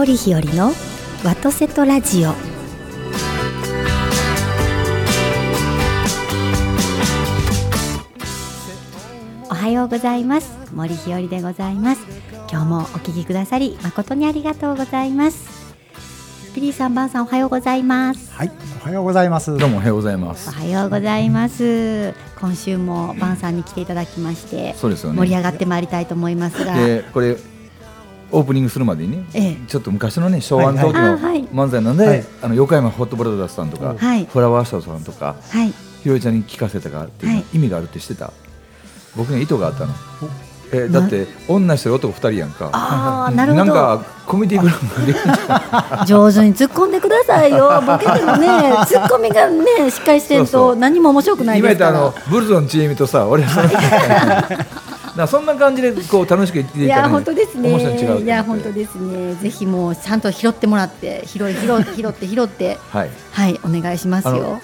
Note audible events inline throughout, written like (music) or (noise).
森日和のワトセトラジオ。おはようございます。森日和でございます。今日もお聞きくださり誠にありがとうございます。ピリーさんばんさんおはようございます。はい、おはようございます。どうもおはようございまおす。はようございます。今週もばんさんに来ていただきましてそうですよね。盛り上がってまいりたいと思いますが、でこれオープニングするまでにね、ええ。ちょっと昔のね昭和の時の漫才なんで、はい。あの横山ホットブラザーズさんとか、はい。フラワーショーさんとかはい。ひろりちゃんに聞かせたかっていう意味があるって知ってた？僕ね意図があったの。えだって女一人男二人やんか。ああなるほど。んかコミュニティグラムで上手に突っ込んでくださいよ。ボケてもね突っ込みがねしっかりしてんそうそう。と何も面白くないですから。今言ったあのブルゾンちえみとさ俺そのだそんな感じでこう楽しく言っていたら、いや本当ですね。面白いいや本当ですね。ぜひもうちゃんと拾ってもらって拾い拾い拾って拾って。はい。はいお願いしますよ。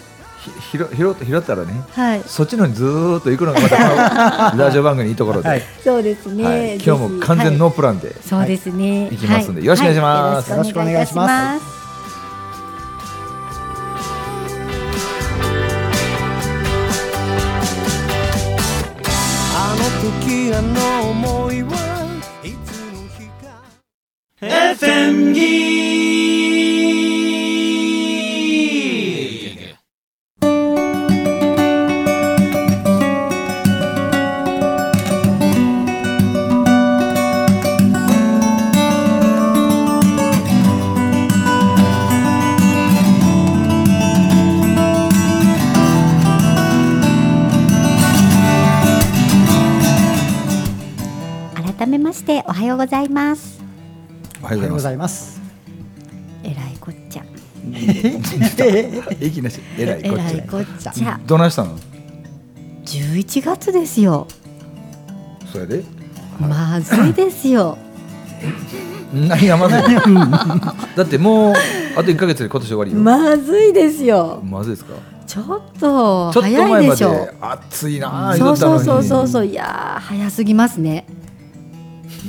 ひひろ拾って拾ったらね。はい。そっちのにずーっと行くのがまた (laughs) ラジオ番組のいいところで、ははい。いそうですね、今日も完全ノープランで、そうですね、い。きますんでよろしくお願いします。はよろしくお願いいたしよろしくお願いしますございますおはようございまます。えらいこっちゃす。いきなしえらいえこっちゃ。どないしたの？11月ですよそれで？まずいですよ何がまずい？の？だってもうあと一ヶ月で今年終わりよ。まずいですよまずいですか？ちょっと早いででしょ暑いなあそうそうそうう。そうそういやー早すぎますね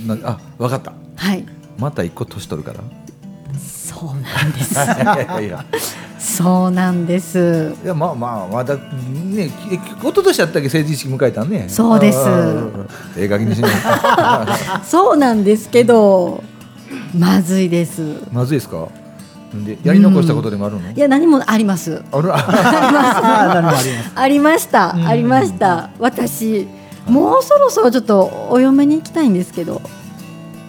なあわかった。はいまた一個年取るから。そうなんです (laughs) いやいや。そうなんですいやまあまあまだねえ一昨年やったっけ成人式迎えたんね。そうです。ええ加減にしない。(laughs) そうなんですけどまずいですまずいですか？でやり残したことでもあるの？いや何もありますある (laughs) あります。ありましたうんありました私もうそろそろちょっとお嫁に行きたいんですけど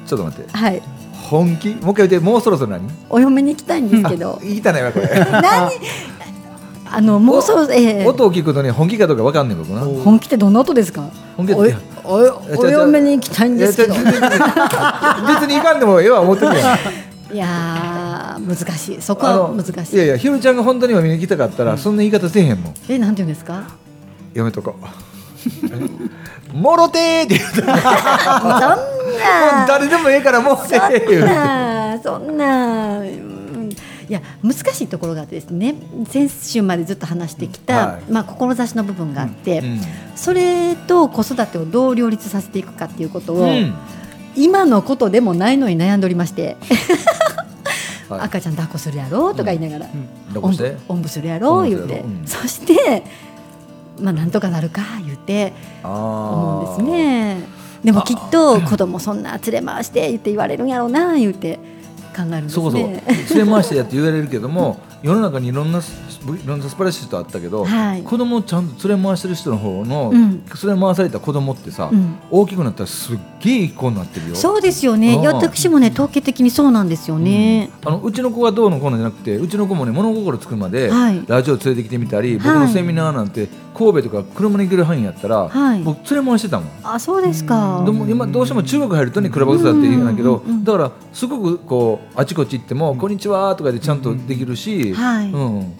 ちょっと待って。はい本気？もう一回言って。もうそろそろ何？お嫁に行きたいんですけど (laughs) 言いたないわこれ。(laughs) 何？あのもうそろそろええ音を聞くとね本気かどうかわかんねん僕な。お本気ってどんな音ですか？本気っておいお嫁に行きたいんですけど別に行かんでもええわ思ってるやん。いやー難しいそこあはの難しいいやいやひろちゃんが本当にお見に行きたかったら、そんな言い方せえへんもん。えなんて言うんですかやめとこう。もろてーって言うた。らそんな。誰でもええからもろてーって言うそんなそんな、うん。いや難しいところがあってですね先週までずっと話してきた、はい。まあ、志の部分があって、うん。それと子育てをどう両立させていくかっていうことを、うん。今のことでもないのに悩んでおりまして、(laughs) はい。赤ちゃん抱っこするやろとか言いながら、おんおんぶするやろ言うて、そして、まあ、なんとかなるか言うて思うんですね。でもきっと子供そんな連れ回して言って言われるんやろうな言うて考えるんですそうそうね。連れ回してやって言われるけども世の中にいろんないろんな素晴らしい人あったけど、はい。子供をちゃんと連れ回してる人の方の、うん。連れ回された子供ってさ、うん。大きくなったらすっげえいい子になってるよ。そうですよね。私もね統計的にそうなんですよね。あのうちの子がどうのこうのじゃなくてうちの子もね物心つくまで、はい。ラジオ連れてきてみたり、僕はい。のセミナーなんて神戸とか車に行ける範囲やったら、はい。僕連れ回してたもん。あそうですか。でも今どうしても中国入るとねクラブだって言うんだけど、うんうんうんだからすごくこうあちこち行っても「こんにちは」とかでちゃんとできるし、はい。うん、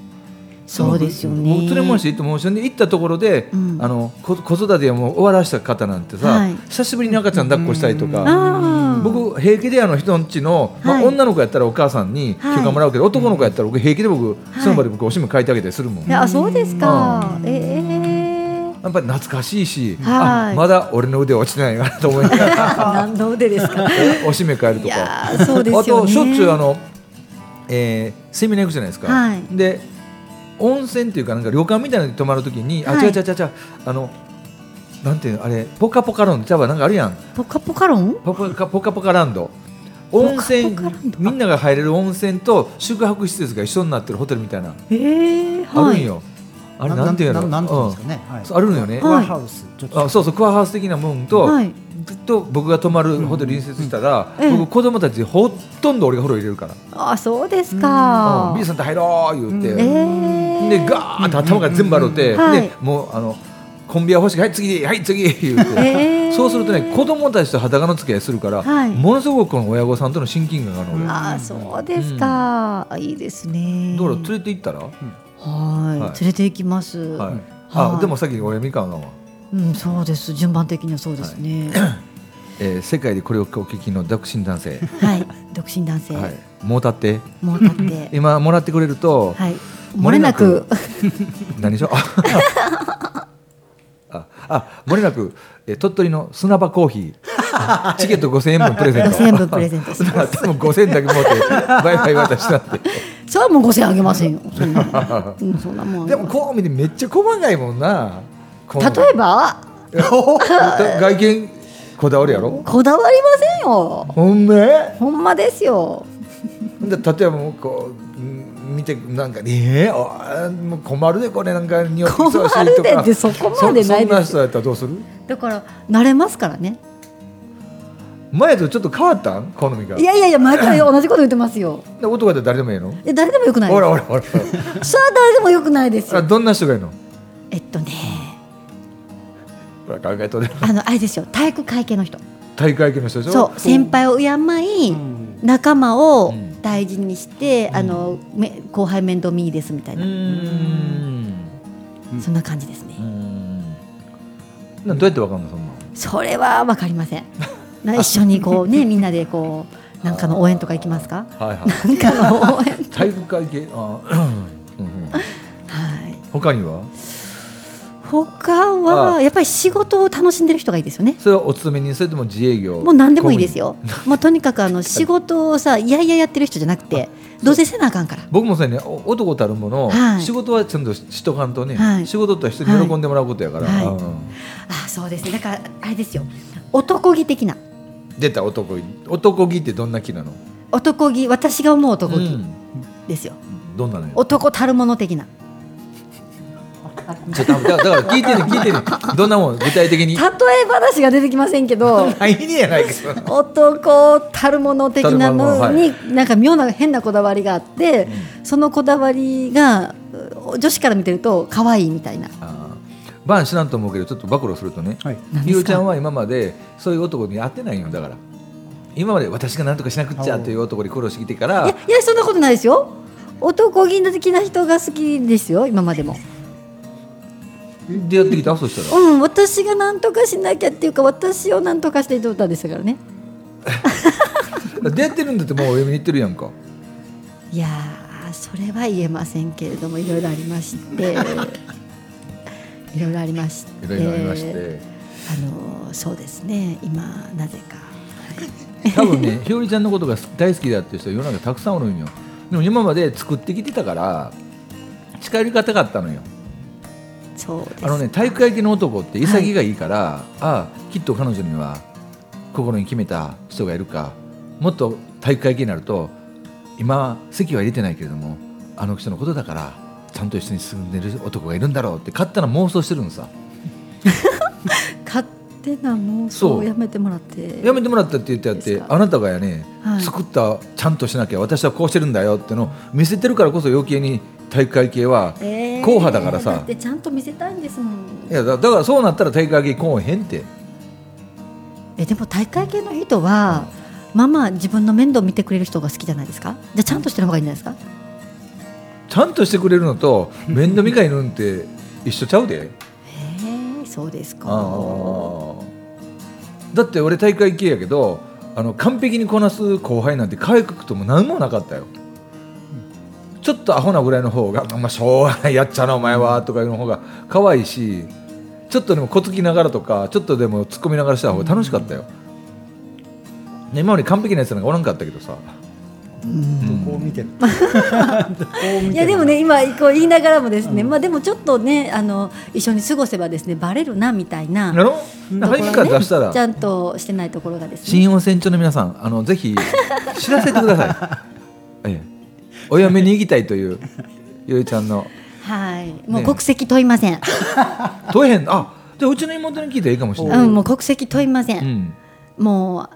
そうですよね。もう連れ回して行っても一緒に行ったところで、うん。あの子子育てをもう終わらした方なんてさ、はい。久しぶりに赤ちゃん抱っこしたりとか。ああ僕平気であの人んちの、まあはい。女の子やったらお母さんにはい。許可もらうけど、男の子やったら僕平気で僕、い。その場で僕おしめ書いてあげたりするもん、あそうですか。ええあやっぱり懐かしいし、はい。あまだ俺の腕落ちてないなと思いながら。(laughs) 何の腕ですか。(laughs) おしめ変えるといかやーそうですよね。あとしょっちゅうあの、えーセミナー行くじゃないですか、はい。で温泉っていうかなんか旅館みたいなのに泊まるときに、あはい。違う違う違う違うあのなんていうのあれポカポカランドちゃうわなんかあるやん。ポカポカロン？ポカポカポカランド。温泉みんなが入れる温泉と宿泊施設が一緒になってるホテルみたいな、えー、はい。あるんよあれなんていうの？ななんていうんですかね。はい。そうあるのよね、クアハウス。ちょっと。あそうそうクアハウス的なもんと、はい。と僕が泊まるホテル隣接したら、うん僕子供たちほとんど俺が風呂入れるから。あそうですうん。か、B さんと入ろう言うて、えー、でガーッと頭が全部洗って、うんはい。でもうあのコンビは欲しい。はい次はい次言うて、えーそうするとね子供たちと裸の付き合いするから、はい。ものすごくこの親御さんとの親近感があるあそうですか、あいいですね。だから連れて行ったら、はい、はい。連れて行きます、はい。はい。あでもさっき親みかんが、うんそうです。順番的にはそうですね。えー世界でこれをお聞きの独身男性、はい、独身男性、はい、もう立って。もう立って。(laughs) 今もらってくれると、はい。漏れなく。何でしょう？(laughs) ああ漏れなく、えー鳥取の砂場コーヒー。(laughs) チケット5000円分プレゼント。5000円分プレゼントします。(laughs) 多分5000円だけ持ってバイバイ渡したって (laughs) それはもう5000円あげませんよ。そんな,、うん、そんなもん。でもこう見てめっちゃ細かいもんな。例えば外見こだわるやろ？こだわりませんよ。ほんめほんまですよ。で例えばもうこううん見てなんかえー、もう困るでこれなんか匂い困そうしいるとか。でってそこまでないです。そそんな人やったらどうする？だから慣れますからね。前とちょっと変わったん？好みが。いやいやいや毎回同じこと言ってますよ。で男だったら誰でもいいの？え誰でもよくないほらほらほらそれは誰でもよくないですよ。あどんな人がいいの？えっとね。ほら考えとれあのあれですよ。体育会系の人。大会系の人でしょ？そう。先輩を敬い、うん仲間をうん大事にして、あのめ後輩面倒見いいですみたいうな、ーん。そんな感じですね、うーん。などうやってわかんのそんなそれはわかりません。な一緒にこうね (laughs) みんなでこうなんかの応援とか行きますか？はいはい。なんかの応援。体育会系？あうんうん。はい。他には？他はやっぱり仕事を楽しんでる人がいいですよね。それはお勤めにそれとも自営業？もう何でもいいですよ。もうとにかくあの仕事をさいやいややってる人じゃなくてどうせせなあかんから。僕もそうやね。お男たるもの、はい。仕事はちゃんとしとかんとね、はい。仕事っては人に喜んでもらうことやから、はい。うんあそうですね。だからあれですよ。男気的な。出た男気。男気ってどんな気なの、男気私が思う男気うんですよ、どんな男たるもの的なちょっとだからだから聞いてね (laughs) 聞いてねどんなもん具体的に？例え話が出てきませんけど (laughs) 男たるもの的なののに、なんか妙な変なこだわりがあって、そのこだわりがう女子から見てると可愛いみたいな。バン知らんと思うけどちょっと暴露するとね、はい。ゆうちゃんは今までそういう男に会ってないんよだから。今まで私が何とかしなくっちゃという男に苦労してきてからいやいやそんなことないですよ。男気的な人が好きですよ今までも出会ってきた？そしたら。うん私が何とかしなきゃっていうか私を何とかしていたんですからね。(laughs) 出会ってるんだってもうお嫁に行ってるやんか。いやーそれは言えませんけれどもいろいろありまして。(laughs) いろいろありまして。いろいろありまして、あのそうですね。今なぜか、はい。(laughs) 多分ねひよりちゃんのことが大好きだっていう人世の中たくさんおるんよ。でも今まで作ってきてたから近寄りがたかったのよそうあのね体育会系の男って潔がいいから、ああきっと彼女には心に決めた人がいるかもっと体育会系になると今籍は入れてないけれどもあの人のことだからちゃんと一緒に住んでる男がいるんだろうって勝手な妄想してるのさ。(laughs) 勝手な妄想をやめてもらって。やめてもらったって言ってやってあなたがやね、はい。作ったちゃんとしなきゃ私はこうしてるんだよってのを見せてるからこそ余計に体育会系は、えー。硬派だからさ。だってちゃんと見せたいんですもん。いやだだからそうなったら体育会系こうへんって。えでも大会系の人は、まあまあ自分の面倒見てくれる人が好きじゃないですか？じゃあちゃんとしてる方がいいんじゃないですか？ちゃんとしてくれるのと面倒見がいるんって一緒ちゃうで。へえそうですか。ああだって俺大会系やけどあの完璧にこなす後輩なんて可愛くとも何もなかったよ、ちょっとアホなぐらいの方が「まあ、しょうがないやっちゃなお前は」とかいうの方が可愛いしちょっとでもこつきながらとかちょっとでも突っ込みながらした方が楽しかったよ、ね今まで完璧なやつなんかおらんかったけどさ、こう見てるこう見てるいやでもね今こう言いながらもですね、まあでもちょっとねあの一緒に過ごせばですねバレるなみたいな。やろからろ出したら。ねちゃんとしてないところがですね。新温泉町の皆さんあのぜひ知らせてください、(laughs) ええ、お嫁に行きたいというゆいちゃんの。はい。もうね国籍問いません、問えへん。あじゃあうちの妹に聞いたらいいかもしれない、うんもう国籍問いません、うん。も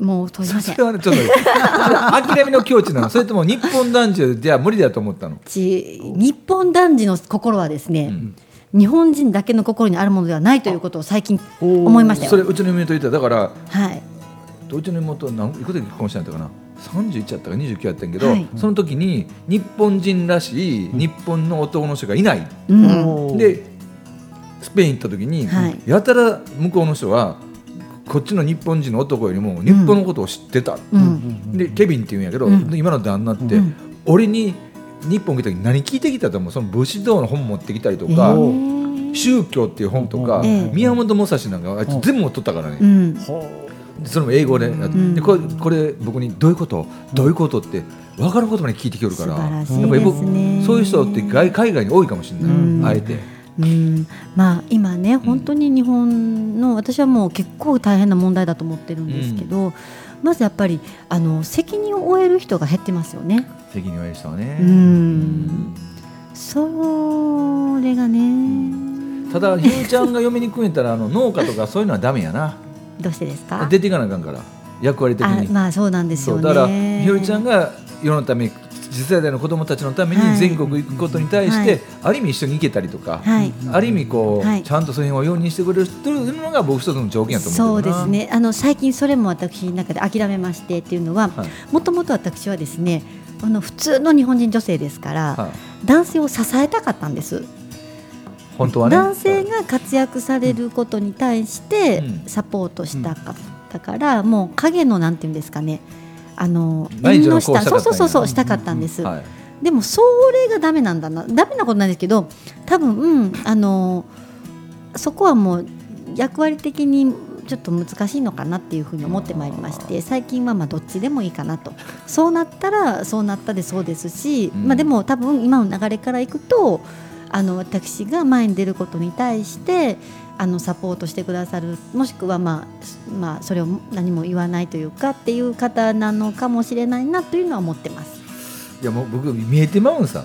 うもう問いません。それはねちょっと諦めの境地なの。それとも日本男児じゃ無理だと思ったの？ち日本男児の心はですね、日本人だけの心にあるものではないということを最近思いましたよ。それうちの妹言った。だからはい、うちの妹何いくつで結婚したんやったかな？31やったか29やったんやけど、はい。その時に日本人らしい日本の男の人がいない、うん、でスペイン行った時に、はい。やたら向こうの人はこっちの日本人の男よりも日本のことを知ってた、うん、でケビンって言うんやけど、うん。で今の旦那って、うん。俺に日本来た時に何聞いてきたと思う？その武士道の本持ってきたりとえか、ー。宗教っていう本とか、ええ。宮本武蔵なんかあいつ全部持っとったからね、それも英語で,、ん。でこれこれ僕にどういうこと？どういうことって分かることまで聞いてきよるから。やっぱりそういう人って外海外に多いかもしれない、うん。あえて。うん、まあ今ね本当に日本の私はもう結構大変な問題だと思ってるんですけど、まずやっぱりあの責任を負える人が減ってますよね。責任を負える人はね、うん。それがね。ただひろちゃんが嫁に来んやったらあの農家とかそういうのはダメやなどうしてですか？出ていかなあかんから。役割的あに、まあそうなんですよね。そうだからひろちゃんが世のために次世代の子供たちのためにはい。全国行くことに対して、はい。ある意味一緒に行けたりとか、はい。ある意味こう、はい。ちゃんとその辺を容認してくれるというのが僕一つの条件やと思そううけどなですね。あの最近それも私の中で諦めましてっていうのははい。もともと私はですねあの普通の日本人女性ですから、はい。男性を支えたかったんです、本当はね。男性が活躍されることに対してうん。サポートしたかったから、もう影のなんていうんですかね。あの縁の下。そうそうそうそうしたかったんです、はい。でもそれがダメなんだな。ダメなことなんですけど多分、うん、あのそこはもう役割的にちょっと難しいのかなっていうふうに思ってまいりまして最近はまあどっちでもいいかなと。そうなったらそうなったでそうですし、うん。まあ、でも多分今の流れからいくとあの私が前に出ることに対してあのサポートしてくださるもしくは、まあまあ、それを何も言わないというかっていう方なのかもしれないなというのは思ってます。いやもう僕見えてまうんさ。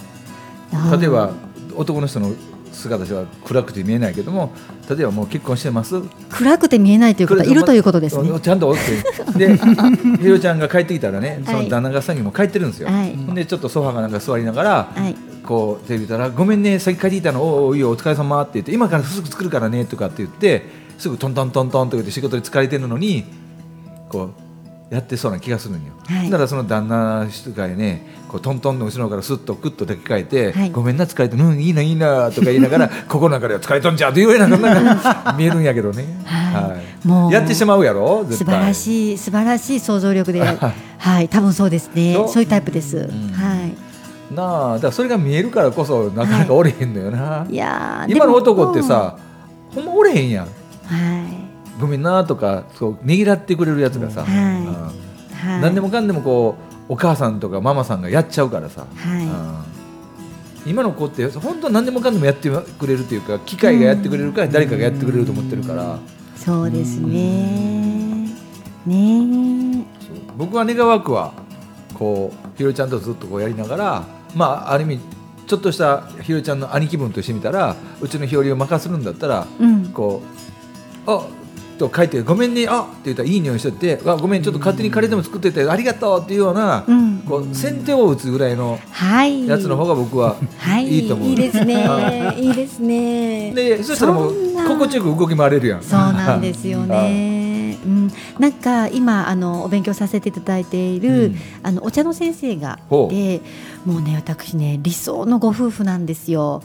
例えば男の人の姿は暗くて見えないけども例えばもう結婚してます。暗くて見えないという方いるということですね。ちゃんとおって。で (laughs) ひろちゃんが帰ってきたらねそはい。の旦那が先にも帰ってるんですよ、はい。でちょっとソファーかなんか座りながら、はいこうテレビ見たら「ごめんね先帰ってきたの。おおいいよお疲れ様って言って「今からすぐ作るからね」とかって言ってすぐトントントントンって仕事に疲れてるのにこうやってそうな気がするんよ、はい。だからその旦那人がねこうトントンの後ろからスッとクッと抱きかえて「はい。ごめんな疲れてうんいいないいな」とか言いながら「ここなんかでは疲れとんじゃ」というようななんか (laughs) 見えるんやけどね、はい。もうやってしまうやろ素晴らしい素晴らしい想像力で、(laughs) はい、多分そうですね。そう。いうタイプです。ん。はい。なあだからそれが見えるからこそなかなかおれへんのよな、いやー今の男って、さほんまおれへんやん。はごめんなとかそうねぎらってくれるやつがさ、はい。うん。い、はい、何でもかんでもこうお母さんとかママさんがやっちゃうからさ、はい。うん。今の子って本当何でもかんでもやってくれるというか機械がやってくれるから誰かがやってくれると思ってるから、そうですね。ね僕は願わくはこうひろちゃんとずっとこうやりながらまあある意味ちょっとしたひろちゃんの兄貴分としてみたらうちの日和を任せるんだったらえ、うん、こうあと書いて「ごめんねあって言ったらいい匂いしとって「あごめんちょっと勝手にカレーでも作っててありがとう」っていうような、うん、こう先手を打つぐらいのはい。やつの方が僕ははい、いいと思う。いいですね。(laughs) いいですね。でそしたらもう心地よく動き回れるやん。そうなんですよね。(laughs) うん。うん、なんか今あのお勉強させていただいている、うん。あのお茶の先生がでもうね私ね理想のご夫婦なんですよ。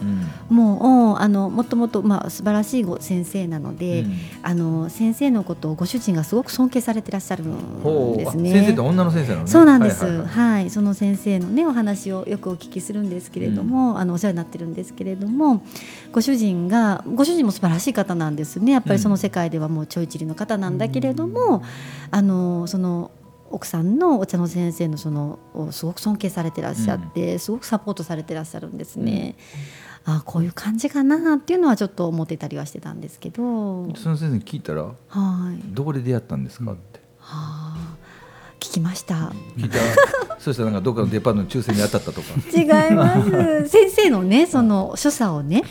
うん。もうあのもともとまあ素晴らしいご先生なので、うん。あの先生のことをご主人がすごく尊敬されてらっしゃるんですね。あ先生って女の先生なのね。そうなんです、はいいははい。はい。その先生のねお話をよくお聞きするんですけれども、あのお世話になってるんですけれどもご主人がご主人も素晴らしい方なんですね。やっぱりその世界ではもうちょいちりの方なんだけれども、あのその奥さんのお茶の先生のそのをすごく尊敬されてらっしゃって、すごくサポートされてらっしゃるんですね。あこういう感じかなっていうのはちょっと思ってたりはしてたんですけど、はい、その先生に聞いたらどこで出会ったんですかって。はあ、聞きました。聞いた。(laughs) そしたらなんかどっかのデパートの抽選に当たったとか。違います。(laughs) 先生のねその所作をね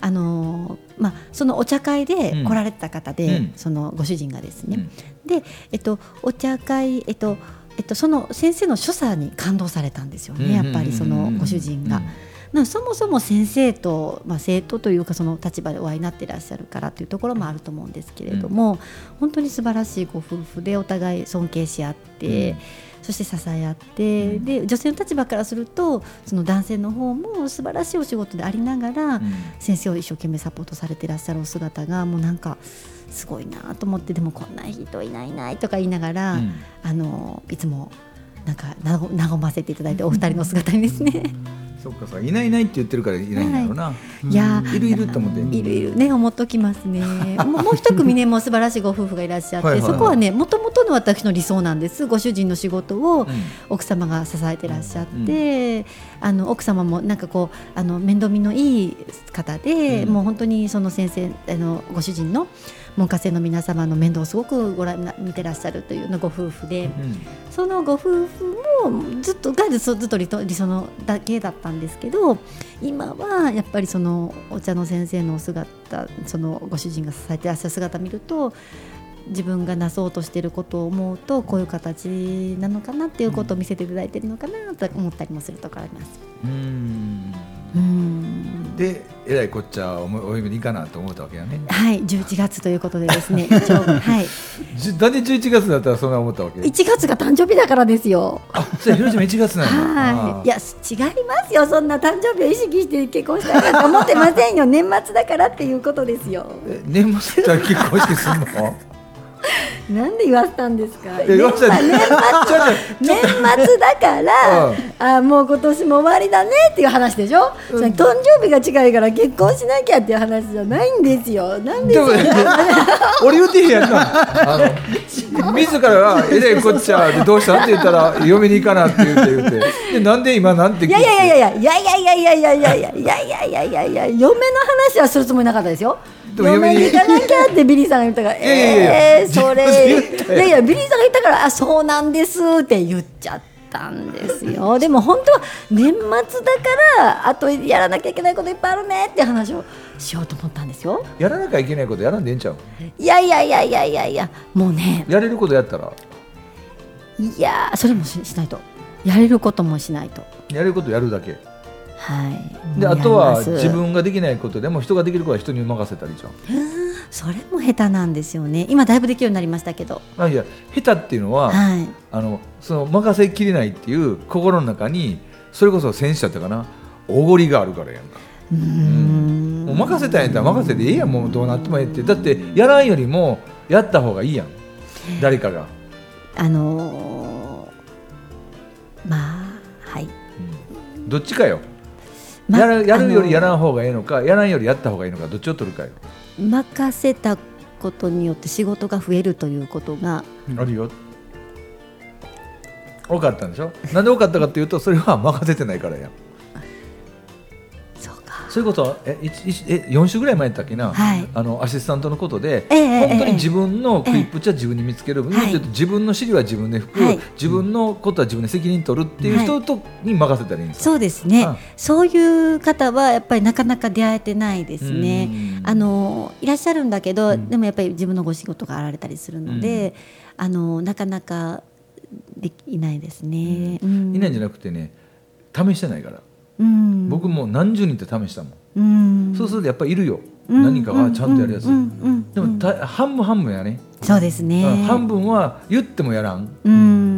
あのまあ、そのお茶会で来られた方で、うん。そのご主人がですね、うん。で、えっと、お茶会、えっとえっと、その先生の所作に感動されたんですよね、やっぱりそのご主人が。なそもそも先生と、まあ、生徒というかその立場でお会いになってらっしゃるからというところもあると思うんですけれども、本当に素晴らしいご夫婦でお互い尊敬し合って、うん。そして支え合って、うん。で女性の立場からするとその男性の方も素晴らしいお仕事でありながら、うん。先生を一生懸命サポートされてらっしゃるお姿がもうなんかすごいなと思ってでもこんな人いないいないとか言いながら、うん。あのいつもなんか和ませていただいてお二人の姿にですね。そっかさいないいないって言ってるからいないんだろうな、いやーいるいると思っているいるね思っときますね。(laughs) もうもう一組ねもう素晴らしいご夫婦がいらっしゃってそこはねもともとの私の理想なんです。ご主人の仕事をうん奥様が支えてらっしゃって、あの奥様もなんかこうあの面倒見のいい方で、うん。もう本当にその先生あのご主人の門下生の皆様の面倒をすごくご覧な見てらっしゃるというようなご夫婦で、うん。そのご夫婦もずっとがずっとずっと理想のだけだったんですけど今はやっぱりそのお茶の先生のお姿そのご主人が支えてらっしゃる姿を見ると自分がなそうとしていることを思うとこういう形なのかなっていうことを見せていただいているのかなと思ったりもするところあります。うん。うんでえらいこっちゃおもお嫁に行かなと思ったわけやね。はい、11月ということでですね、ちょうどはい、(laughs) じなんで11月だったらそんな思ったわけ？1月が誕生日だからですよ。あそうや広島1月なんだはい、いや違いますよ。そんな誕生日を意識して結婚したいなんて思ってませんよ。年末だからっていうことですよ。え年末だったら結婚式すんの？(laughs) なんで言わせたんですか？年末年末だから、うん。あもう今年も終わりだねっていう話でしょ、それ誕生日が近いから結婚しなきゃっていう話じゃないんですよ。なんで俺言うてへんやんな。あの自らが「(laughs) えらいこっちゃ」でどうした？んって言ったら「嫁に行かな」って言って言って。でなんで今なんて聞いやいやいやいやいやいやいやいやいやいやいやいやいやいやいやいや嫁の話はするつもりなかったですよでも嫁に行かなきゃってビリーさんが言ったからええー、それ。いやいやビリーさんが言ったからあそうなんですって言っちゃったんですよ。(laughs) でも本当は年末だからあとやらなきゃいけないこといっぱいあるねって話をしようと思ったんですよ。やらなきゃいけないことやらんでええんちゃう？いやいやいやいやいやいやもうね。やれることやったら？いやそれもししないと。やれることもしないと。やれることやるだけはい。であとは自分ができないことでも人ができることは人に任せたりじゃん。それも下手なんですよね。今だいぶできるようになりましたけど。あいや下手っていうのは、はい。あのその任せきれないっていう心の中にそれこそ戦士だったかな。おごりがあるからやんか。うーん。もう任せたんやったら任せてええやんもうどうなってもええって。だってやらんよりもやった方がいいやん。誰かが、あのーまあはい、うん。どっちかよ、まやるやるよりやらあん方がいいのかやらんよりやった方がいいのかどっちを取るかよ、の任せたことによって仕事が増えるということが。あるよ。多かったんでしょ？なんで多かったかっていうとそれは任せてないからや。んそういうことえいちいちえ4週ぐらい前やったっけな、はい。あのアシスタントのことで、ええ本当にええ自分の食いっぷちは自分に見つける、はい。もっと言うと自分の尻は自分で拭く、はい。自分のことは自分で責任取るっていう人と、に任せたらいいんですよ。そうですね、うん。そういう方はやっぱりなかなか出会えてないですね。うん。あのいらっしゃるんだけど、うん。でもやっぱり自分のご仕事があられたりするので、あのなかなかできないですね、うん。いないんじゃなくてね試してないから、うん僕もう何十人って試したもん、うん。そうするとやっぱりいるよ。うん。何かがちゃんとやるやつ、でもた半分半分やね、そうですね。うん。半分は言ってもやらん、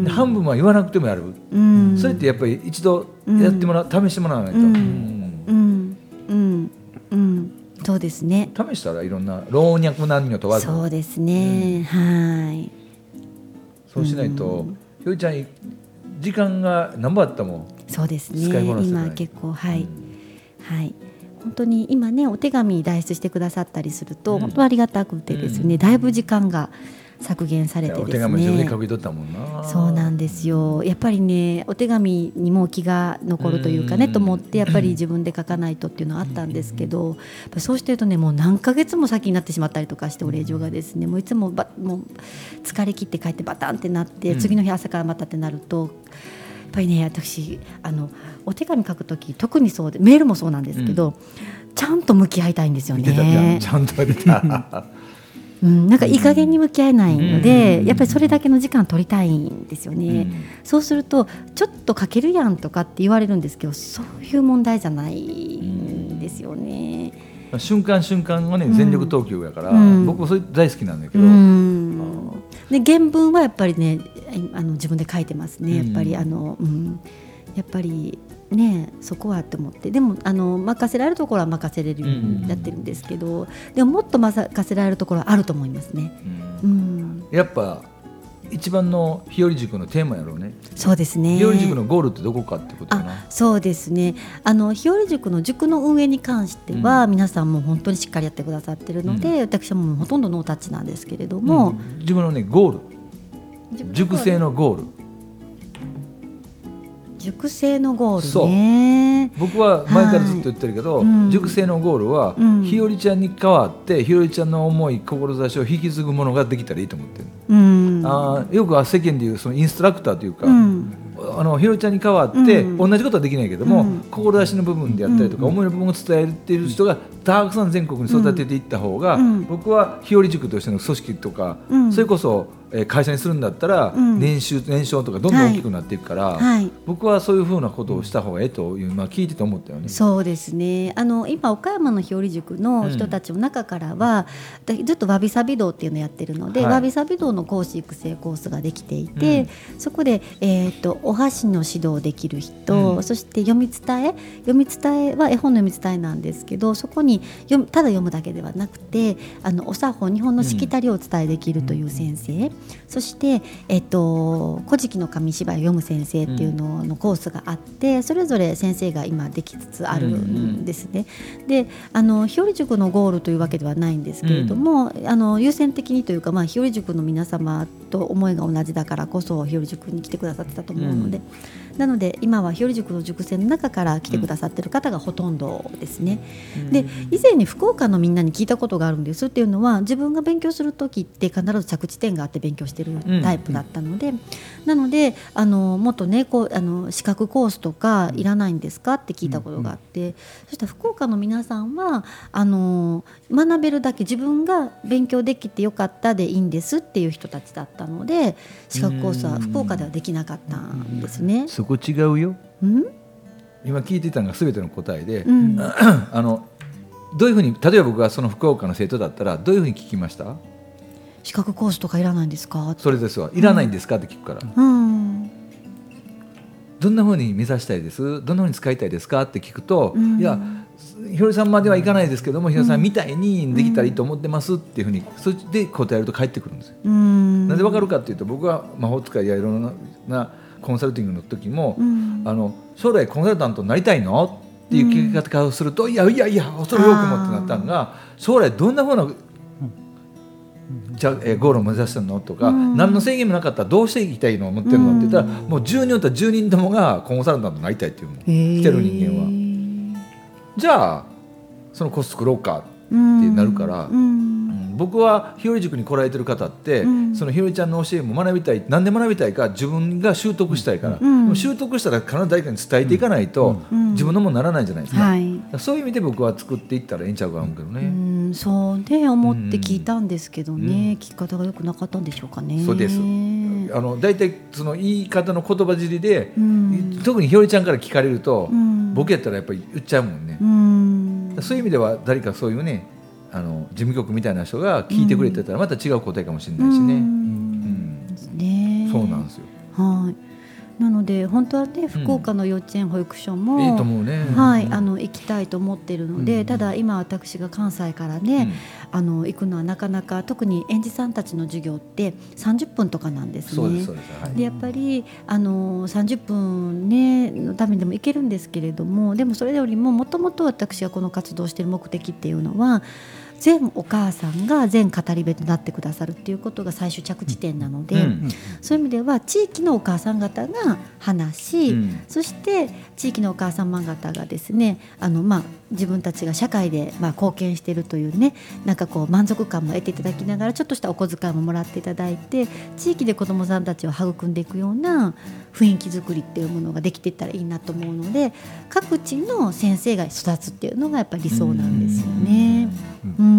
半分は言わなくてもやる、うん。それってやっぱり一度やってもらう、試してもらわないと、うん。うん。うん。そうですね。試したらいろんな老若男女問わず。そうですね、はい。そうしないと、ひよりちゃん時間が何本あったもんそうですね。今結構はい、はい。本当に今ねお手紙代筆してくださったりすると、うん。本当ありがたくてですね、だいぶ時間が削減されてお手ですね書き取ったもんな。そうなんですよ。やっぱりねお手紙にも気が残るというかね、うん。と思ってやっぱり (clears throat) 自分で書かないとっていうのはあったんですけど、そうしてるとねもう何ヶ月も先になってしまったりとかしてお礼状がですねもういつもばもう疲れ切って帰ってバタンってなって、うん。次の日朝からまたってなると。ぱりね私あのお手紙書くとき特にそうでメールもそうなんですけど、ちゃんと向き合いたいんですよね。ち。ゃんと (laughs) うん、なんかいい加減に向き合えないので、うん。やっぱりそれだけの時間取りたいんですよね。そうするとちょっと書けるやんとかって言われるんですけどそういう問題じゃないんですよね。瞬間瞬間はね全力投球やから、うん。僕それ大好きなんだけうど、んで原文はやっぱりねあの自分で書いてますね。やっぱり、うんあの、うん、やっぱりねそこはって思って。でもあの任せられるところは任せれるようにやってるんですけど、でももっと任せられるところはあると思いますね。うん。うん、やっぱ一番の日和塾のテーマやろうね。そうですね。日和塾のゴールってどこかってことかな。あそうですね。あの日和塾の塾の運営に関しては、皆さんも本当にしっかりやってくださってるので、私はもうほとんどノータッチなんですけれども、うん。自分のねゴール。塾生のゴール。塾生のゴールね。僕は前からずっと言ってるけど、はいうん。塾生のゴールは、うん。日和ちゃんに代わって日和ちゃんの思い志を引き継ぐものができたらいいと思ってる、うんあーよくは世間でいうそのインストラクターというか、うん。あのひろりちゃんに代わって、うん。同じことはできないけども、うん。志の部分であったりとか、うん。思いの部分を伝えている人がたくさん全国に育てていった方が、うん。僕は日和塾としての組織とか、うん。それこそ、えー会社にするんだったら、うん。年収年商とかどんどん大きくなっていくから、はい。僕はそういうふうなことをした方がええという、まあ、聞いてて思ったよね。そうですね。あの今岡山の日和塾の人たちの中からは、だずっとわびさび道っていうのをやってるので、はい。わびさび道の講師育成コースができていて、そこで、えー、とお箸の指導できる人、うん。そして読み伝え読み伝えは絵本の読み伝えなんですけどそこに読むただ読むだけではなくてあのお作法日本のしきたりをお伝えできるという先生、そして、えっと「古事記の紙芝居を読む先生」っていうののコースがあってそれぞれ先生が今できつつあるんですね。であの日和塾のゴールというわけではないんですけれども、あの優先的にというか、まあ、日和塾の皆様と思いが同じだからこそ日和塾に来てくださってたと思うので、なので今は日和塾の塾生の中から来てくださってる方がほとんどですね。で以前に福岡のみんなに聞いたことがあるんですっていうのは自分が勉強する時って必ず着地点があって勉強してるタイプだったので、なのであのもっとねこうあの資格コースとかいらないんですかって聞いたことがあって、そしたら福岡の皆さんはあの学べるだけ自分が勉強できてよかったでいいんですっていう人たちだったので資格コースは福岡ではできなかったんですね。そこ違うよ。うん？今聞いてたのが全ての答えで、うん。(clears throat) あのどういうふうに例えば僕がその福岡の生徒だったらどういうふうに聞きました？資格コースとかいらないんですか？それですわ。いらないんですか？って聞くから、うん。どんなふうに目指したいです？どんなふうに使いたいですか？って聞くと、うん。いやひろりさんまではいかないですけどもひろりさんみたいにできたらいいと思ってますっていうふうにそれで答えると返ってくるんですよ。うん。なぜわかるかっていうと僕は魔法使いやいろんなコンサルティングの時も、うん。あの将来コンサルタントになりたいの？っていう聞き方をすると、いやいやいやそれよくもってなったのが将来どんなふうなじゃあ、えーゴールを目指してるの？とか、うん。何の制限もなかったらどうしていきたいの？を思ってるの？って言ったら、もう10人おったら10人ともがコンサルタントになりたいっていうもん。来てる人間は。じゃあそのコース作ろうかってなるからうん。うん僕は日和塾に来られてる方って、うん。その日和ちゃんの教えも学びたい何で学びたいか自分が習得したいから、うん。習得したら必ず誰かに伝えていかないと、うん。自分のものにならないじゃないですか,、はい。そういう意味で僕は作っていったらいいんちゃうかな思うけどうね、ん。そうね思って聞いたんですけどね、聞き方が良くなかったんでしょうかね。そうです。うんあの大体その言い方の言葉尻で、うん。特にひよりちゃんから聞かれると、うん。僕やったらやっぱり言っちゃうもんね、うん。そういう意味では誰かそういうねあの事務局みたいな人が聞いてくれてたらまた違う答えかもしれないしね、ううん。ん。ですねそうなんですよはい。なので本当はね福岡の幼稚園保育所も、いいと思うね、はい、うん。あの行きたいと思ってるので、うん。ただ今私が関西からね、あの行くのはなかなか特に園児さんたちの授業って30分とかなんですね。そうですそうです、はい。でやっぱりあの30分、ね、のためにでも行けるんですけれどもでもそれよりももともと私がこの活動している目的っていうのは全お母さんが全語り部となってくださるっていうことが最終着地点なので、うんそういう意味では地域のお母さん方が話し、うん。そして地域のお母様方がですねあの、まあ、自分たちが社会で、まあ、貢献しているというねなんかこう満足感も得ていただきながらちょっとしたお小遣いももらっていただいて地域で子どもさんたちを育んでいくような雰囲気作りっていうものができていったらいいなと思うので各地の先生が育つっていうのがやっぱり理想なんですよね。うん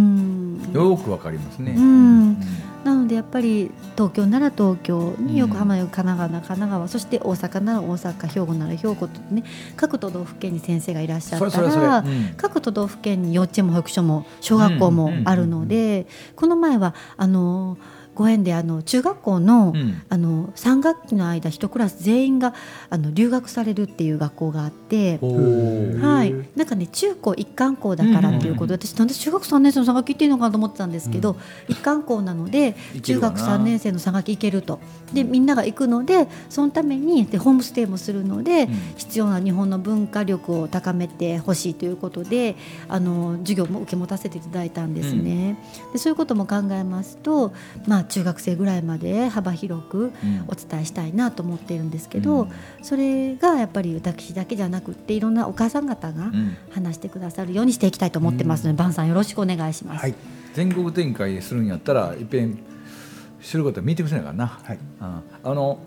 よくわかりますね、うん。なのでやっぱり東京なら東京うん横浜や神奈川なら神奈川そして大阪なら大阪兵庫なら兵庫とね各都道府県に先生がいらっしゃったらうん。各都道府県に幼稚園も保育所も小学校もあるのでこの前はあのご縁であの中学校の,、うん。あの3学期の間一クラス全員があの留学されるっていう学校があって。はい、なんかね中高一貫校だからっていうことで、私なんで中学3年生の3学期っていうのかなと思ってたんですけど、一貫校なので中学3年生の3学期行けると。でみんなが行くのでそのためにでホームステイもするので、うん。必要な日本の文化力を高めてほしいということであの授業も受け持たせていただいたんですね。でそういうことも考えますと、まあ、中学生ぐらいまで幅広くうん。お伝えしたいなと思っているんですけど、うん。それがやっぱり私だけじゃなくっていろんなお母さん方がうん。話してくださるようにしていきたいと思ってますので、バンさんよろしくお願いします。はい。全国展開するんやったらいっぺん知ることは見てくれないからな、はい。うん。あの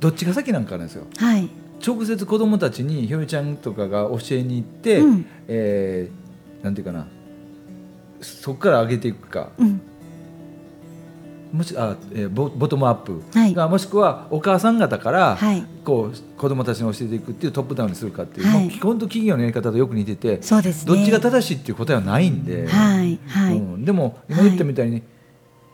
どっちが先なんかなんですよ。はい、直接子供たちにひよりちゃんとかが教えに行って、うん。えーなんていうかなそこから上げていくか。うん、もしあ、えーボボトムアップはい。が、もしくはお母さん方から、はい、こう子供たちに教えていくっていうトップダウンにするかっていう、はい。基本と企業のやり方とよく似てて、そうですね。どっちが正しいっていう答えはないんで、はい、はい、うん、でも今言ったみたいに、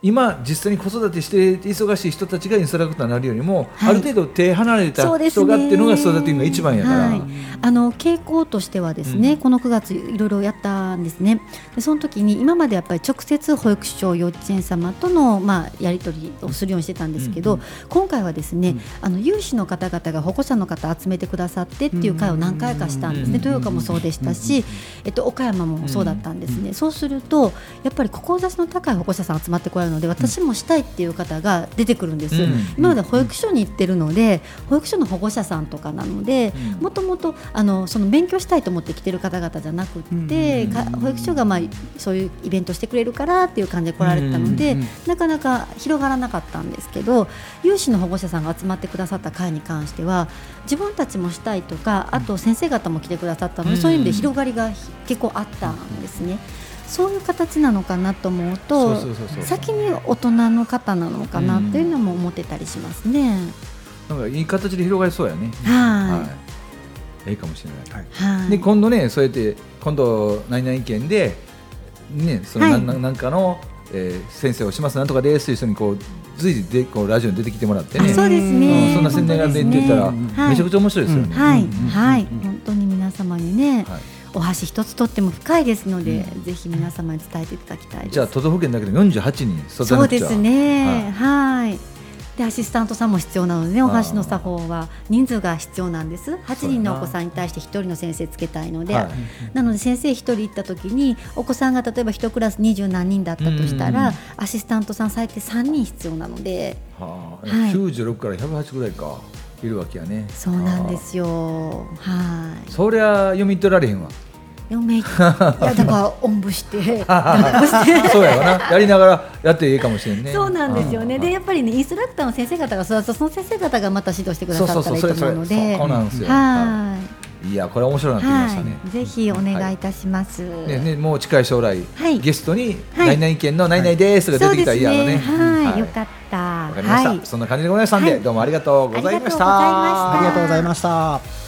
今実際に子育てして忙しい人たちがインストラクターになるよりも、はい。ある程度手離れた人がっていうのが育てるのが一番やから、はい。あの傾向としてはですね、うん。この9月いろいろやったんですね。でその時に今までやっぱり直接保育所幼稚園様との、まあ、やり取りをするようにしてたんですけど、うん今回はですね、あの有志の方々が保護者の方集めてくださってっていう会を何回かしたんですね、うん豊岡もそうでしたし、えっと、岡山もそうだったんですね、そうするとやっぱり志の高い保護者さん集まってこられるので私もしたいっていう方が出てくるんです、うん。今まで保育所に行ってるので保育所の保護者さんとかなのでうん。もともとあのその勉強したいと思って来てる方々じゃなくって、保育所がまあそういうイベントしてくれるからっていう感じで来られてたので、うんなかなか広がらなかったんですけど有志の保護者さんが集まってくださった会に関しては自分たちもしたいとかあと先生方も来てくださったので、うん。そういう意味で広がりが結構あったんですね。そういう形なのかなと思うと先に大人の方なのかなっていうのも思ってたりしますね。なんかいい形で広がりそうやね。はい。ええかもしれない。はい。で今度ねそうやって今度何々県でねそのはい。なんなんなんかの、えー先生をしますなんとかですという人にこう随時でこうラジオに出てきてもらってね。あそうですうね。んそんな宣伝が出てたら、めちゃくちゃ面白いですよね。はい、うん。はい、本当に皆様にね、はいお箸一つとっても深いですので、ぜひ皆様に伝えていただきたいです。じゃあ都道府県だけで48人そうですね、はい。でアシスタントさんも必要なのでね、お箸の作法は人数が必要なんです。8人のお子さんに対して1人の先生つけたいので、はい。なので先生1人行った時にお子さんが例えば1クラス20何人だったとしたら、うんアシスタントさん最低3人必要なので、はあ。はい。96から108ぐらいかいるわけやね。そうなんですよ。はい。そりゃ読み取られへんわ。嫁いや (laughs) だからおんぶして (laughs) そうやわな。やりながらやっていいかもしれんね。そうなんですよね。うんでやっぱりねインストラクターの先生方が育つとその先生方がまた指導してくだそうさったらいいとそうそうそうので、それそうなんですよ。はいやこれ面白くなってきましたね。い、ぜひお願いいたします。ねねもう近い将来、はいゲストにはい何々県の何々ですが出てきたらいいやろね。はい、よわかった。かりました、はいそんな感じでございましたんで、はいどうもありがとうございました。ありがとうございましたありがとうございました。